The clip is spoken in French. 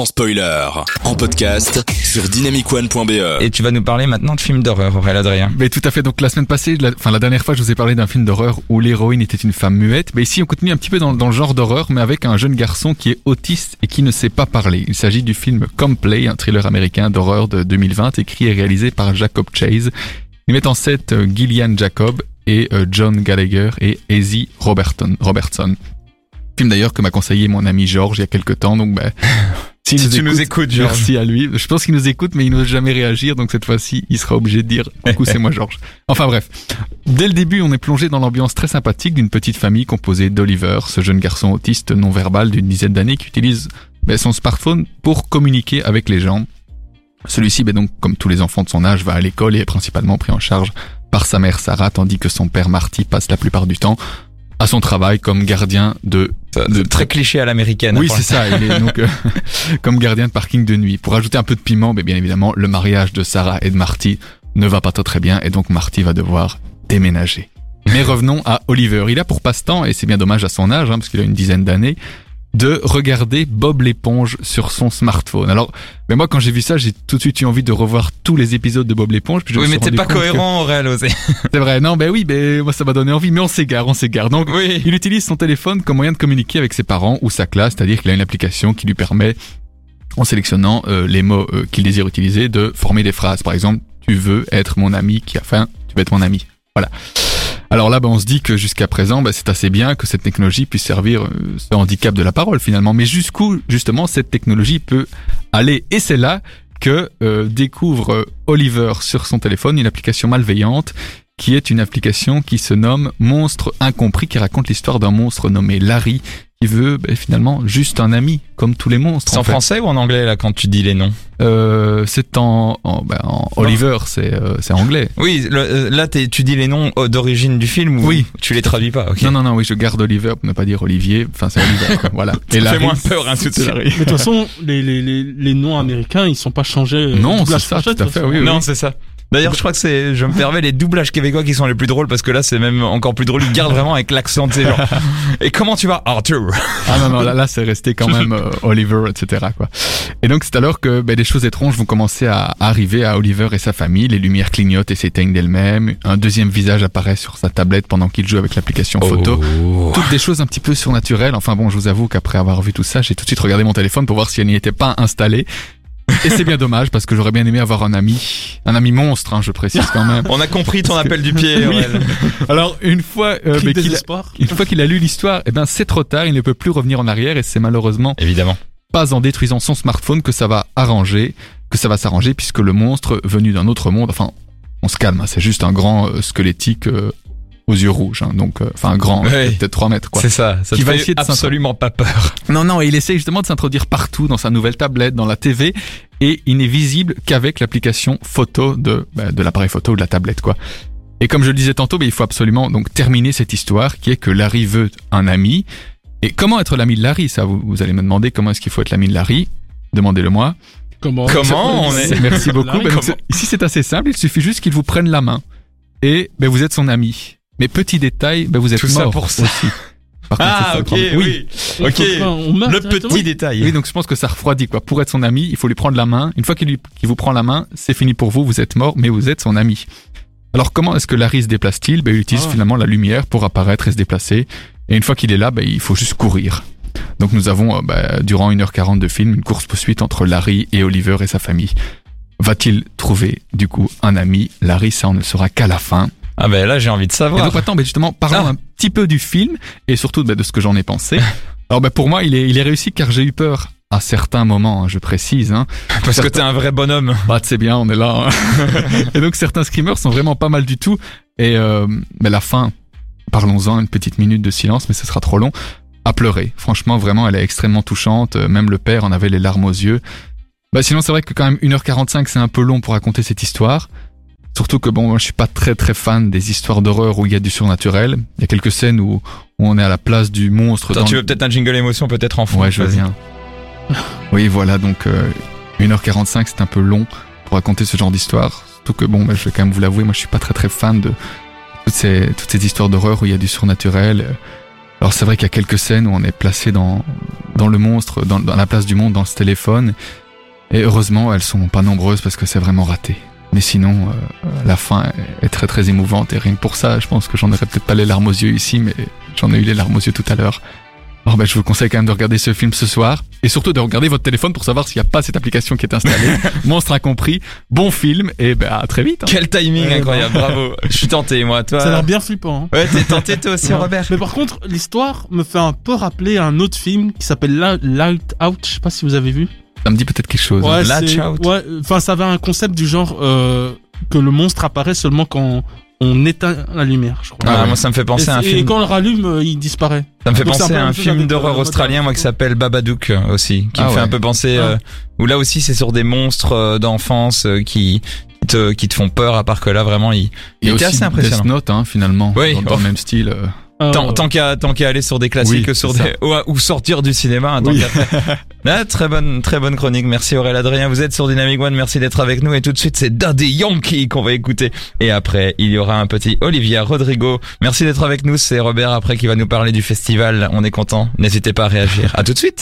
sans spoiler, en podcast sur dynamicone.be. Et tu vas nous parler maintenant de films d'horreur, Aurélien Adrien. Mais tout à fait. Donc la semaine passée, la, enfin la dernière fois, je vous ai parlé d'un film d'horreur où l'héroïne était une femme muette. Mais ici, on continue un petit peu dans, dans le genre d'horreur, mais avec un jeune garçon qui est autiste et qui ne sait pas parler. Il s'agit du film Complay, un thriller américain d'horreur de 2020, écrit et réalisé par Jacob Chase. Il met en scène euh, Gillian Jacob et euh, John Gallagher et Ezzy Robertson. Robertson. Film d'ailleurs que m'a conseillé mon ami Georges il y a quelques temps. Donc, bah, s'il Si tu nous écoutes, Georges. merci à lui. Je pense qu'il nous écoute, mais il n'ose jamais réagir. Donc cette fois-ci, il sera obligé de dire coucou, c'est moi Georges. Enfin bref, dès le début, on est plongé dans l'ambiance très sympathique d'une petite famille composée d'Oliver, ce jeune garçon autiste non verbal d'une dizaine d'années qui utilise bah, son smartphone pour communiquer avec les gens. Celui-ci, bah, donc, comme tous les enfants de son âge, va à l'école et est principalement pris en charge par sa mère Sarah, tandis que son père Marty passe la plupart du temps à son travail comme gardien de... De très cliché à l'américaine. Oui, Pour c'est ça, il est donc euh, comme gardien de parking de nuit. Pour ajouter un peu de piment, mais bien évidemment, le mariage de Sarah et de Marty ne va pas très très bien, et donc Marty va devoir déménager. Mais revenons à Oliver. Il a pour passe-temps, et c'est bien dommage à son âge, hein, parce qu'il a une dizaine d'années, de regarder Bob l'éponge sur son smartphone. Alors, mais moi quand j'ai vu ça, j'ai tout de suite eu envie de revoir tous les épisodes de Bob l'éponge. puis je me Oui, mais t'es pas que- cohérent, Aurélien Osé. C'est vrai, non, ben oui, ben moi ça m'a donné envie, mais on s'égare, on s'égare. Donc, Oui. il utilise son téléphone comme moyen de communiquer avec ses parents ou sa classe, c'est-à-dire qu'il a une application qui lui permet, en sélectionnant euh, les mots euh, qu'il désire utiliser, de former des phrases. Par exemple, tu veux être mon ami qui a faim, tu veux être mon ami. Voilà. Alors là, ben, on se dit que jusqu'à présent, ben, c'est assez bien que cette technologie puisse servir euh, ce handicap de la parole finalement. Mais jusqu'où justement cette technologie peut aller? Et c'est là que euh, découvre euh, Oliver sur son téléphone une application malveillante qui est une application qui se nomme Monstre Incompris, qui raconte l'histoire d'un monstre nommé Larry, qui veut ben, finalement juste un ami, comme tous les monstres. C'est en fait. français ou en anglais, là, quand tu dis les noms? Euh, c'est en, en, ben, en Oliver, c'est euh, c'est anglais. Oui, le- euh, là, tu dis les noms euh, d'origine du film ou Oui. tu les traduis pas, ok. Non, non, non, oui, je garde Oliver pour ne pas dire Olivier. Enfin, c'est Oliver, quoi, voilà. Ça fait Larry, moins peur, hein, tout de. Mais de toute façon, les, les, les, les noms américains, ils sont pas changés. euh, Non, c'est ça, tout à fait, oui. Non, c'est ça. D'ailleurs, je crois que c'est, je me permets, les doublages québécois qui sont les plus drôles parce que là, c'est même encore plus drôle. Ils gardent vraiment avec l'accent de ces gens. Et comment tu vas, Arthur? Ah non, non, là, là c'est resté quand même euh, Oliver, etc. Quoi. Et donc c'est alors que ben, des choses étranges vont commencer à arriver à Oliver et sa famille. Les lumières clignotent et s'éteignent d'elles-mêmes. Un deuxième visage apparaît sur sa tablette pendant qu'il joue avec l'application photo. Oh. Toutes des choses un petit peu surnaturelles. Enfin bon, je vous avoue qu'après avoir vu tout ça, j'ai tout de suite regardé mon téléphone pour voir si elle n'y était pas installée. Et c'est bien dommage parce que j'aurais bien aimé avoir un ami, un ami monstre, hein, je précise quand même. On a compris ton appel du pied. Oui. Alors une fois, euh, qu'il a- une fois qu'il a lu l'histoire, eh ben c'est trop tard, il ne peut plus revenir en arrière et c'est malheureusement Évidemment. pas en détruisant son smartphone que ça va arranger, que ça va s'arranger puisque le monstre venu d'un autre monde, enfin, on se calme, hein, c'est juste un grand euh, squelettique euh, aux yeux rouges, hein, donc, euh, enfin, un grand, Ouais. peut-être 3 mètres, quoi. C'est ça. Ça Qui te va fait essayer de absolument pas peur. Non, non, et il essaie justement de s'introduire partout dans sa nouvelle tablette, dans la TV, et il n'est visible qu'avec l'application photo de, bah, de l'appareil photo ou de la tablette, quoi. Et comme je le disais tantôt, bah, il faut absolument donc terminer cette histoire qui est que Larry veut un ami. Et comment être l'ami de Larry Ça, vous, vous allez me demander comment est-ce qu'il faut être l'ami de Larry? Demandez-le moi. Comment Comment on est- Merci beaucoup. Larry, Ben, donc, ici, c'est assez simple. Il suffit juste qu'il vous prenne la main. Et ben, vous êtes son ami. Mais petit détail, ben, vous êtes Tout ça mort pour ça. aussi. Par contre, c'est Ah, ça ok, oui. On Ok. On meurt Le petit détail. Oui, donc je pense que ça refroidit quoi. Pour être son ami, il faut lui prendre la main. Une fois qu'il vous prend la main, c'est fini pour vous, vous êtes mort, mais vous êtes son ami. Alors comment est-ce que Larry se déplace-t-il? Ben, Il utilise Ah. finalement la lumière pour apparaître et se déplacer. Et une fois qu'il est là, ben, il faut juste courir. Donc nous avons, euh, ben, durant 1h40 de film, une course-poursuite entre Larry et Oliver et sa famille. Va-t-il trouver, du coup, un ami? Larry, ça on ne le saura qu'à la fin. Ah ben là, j'ai envie de Et savoir. donc attends, mais justement, parlons Ah. un petit peu du film et surtout bah, de ce que j'en ai pensé. Alors bah, pour moi, il est, il est réussi car j'ai eu peur à certains moments, hein, je précise. Hein. Parce que t'es un vrai bonhomme. Bah c'est bien, on est là. hein. et donc certains screamers sont vraiment pas mal du tout. Et euh, mais la fin, parlons-en, une petite minute de silence, mais ce sera trop long. À pleurer. Franchement, vraiment, elle est extrêmement touchante. Euh, Même le père en avait les larmes aux yeux. Bah sinon, c'est vrai que quand même 1h45, c'est un peu long pour raconter cette histoire. Surtout que bon, moi, je suis pas très très fan des histoires d'horreur où il y a du surnaturel. Il y a quelques scènes où, où on est à la place du monstre. Attends, dans tu le- veux peut-être un jingle émotion, peut-être en fond. Ouais, je veux Vas-y. bien. Oui, voilà, donc euh, 1h45, c'est un peu long pour raconter ce genre d'histoire. Surtout que, bon, bah, je vais quand même vous l'avouer, moi je suis pas très très fan de toutes ces, toutes ces histoires d'horreur où il y a du surnaturel. Alors c'est vrai qu'il y a quelques scènes où on est placé dans dans le monstre, dans, dans la place du monde, dans ce téléphone. Et heureusement, elles sont pas nombreuses parce que c'est vraiment raté. Mais sinon, euh, la fin est très très émouvante et rien que pour ça, je pense que j'en aurais peut-être pas les larmes aux yeux ici, mais j'en ai eu les larmes aux yeux tout à l'heure. Alors ben, je vous conseille quand même de regarder ce film ce soir et surtout de regarder votre téléphone pour savoir s'il n'y a pas cette application qui est installée. Monstre incompris, bon film et ben à très vite. hein. Quel timing Ouais, incroyable, bravo. Je suis tenté, moi. Toi, Ça a l'air bien flippant. hein. ouais, t'es tenté toi aussi, Ouais. Robert. Mais par contre, l'histoire me fait un peu rappeler un autre film qui s'appelle Light Out. Je sais pas si vous avez vu. Ça me dit peut-être quelque chose. Ouais, Latch Out. ouais, enfin, ça avait un concept du genre euh, que le monstre apparaît seulement quand on éteint la lumière, je crois. Ah, ouais. moi, ça me fait et, penser à un c'est- et film. quand on le rallume, euh, il disparaît. Ça me fait Donc, penser à un film d'horreur euh, australien, moi, qui s'appelle Babadook euh, aussi, qui Ah me fait ouais. un peu penser, euh, où là aussi c'est sur des monstres euh, d'enfance euh, qui te qui te font peur, à part que là vraiment il, Il a était aussi assez impressionnant. Death Note hein, finalement, Oui, dans, dans oh. le même style. euh. Euh, Tant, tant qu'à tant qu'à aller sur des classiques Oui, sur des ou, ou sortir du cinéma. hein, tant Oui. Ah, très bonne très bonne chronique. Merci Aurélien Adrien. Vous êtes sur Dynamic One. Merci d'être avec nous. Et tout de suite c'est Daddy Yankee qu'on va écouter. Et après il y aura un petit Olivia Rodrigo. Merci d'être avec nous. C'est Robert après qui va nous parler du festival. On est content. N'hésitez pas à réagir. À tout de suite.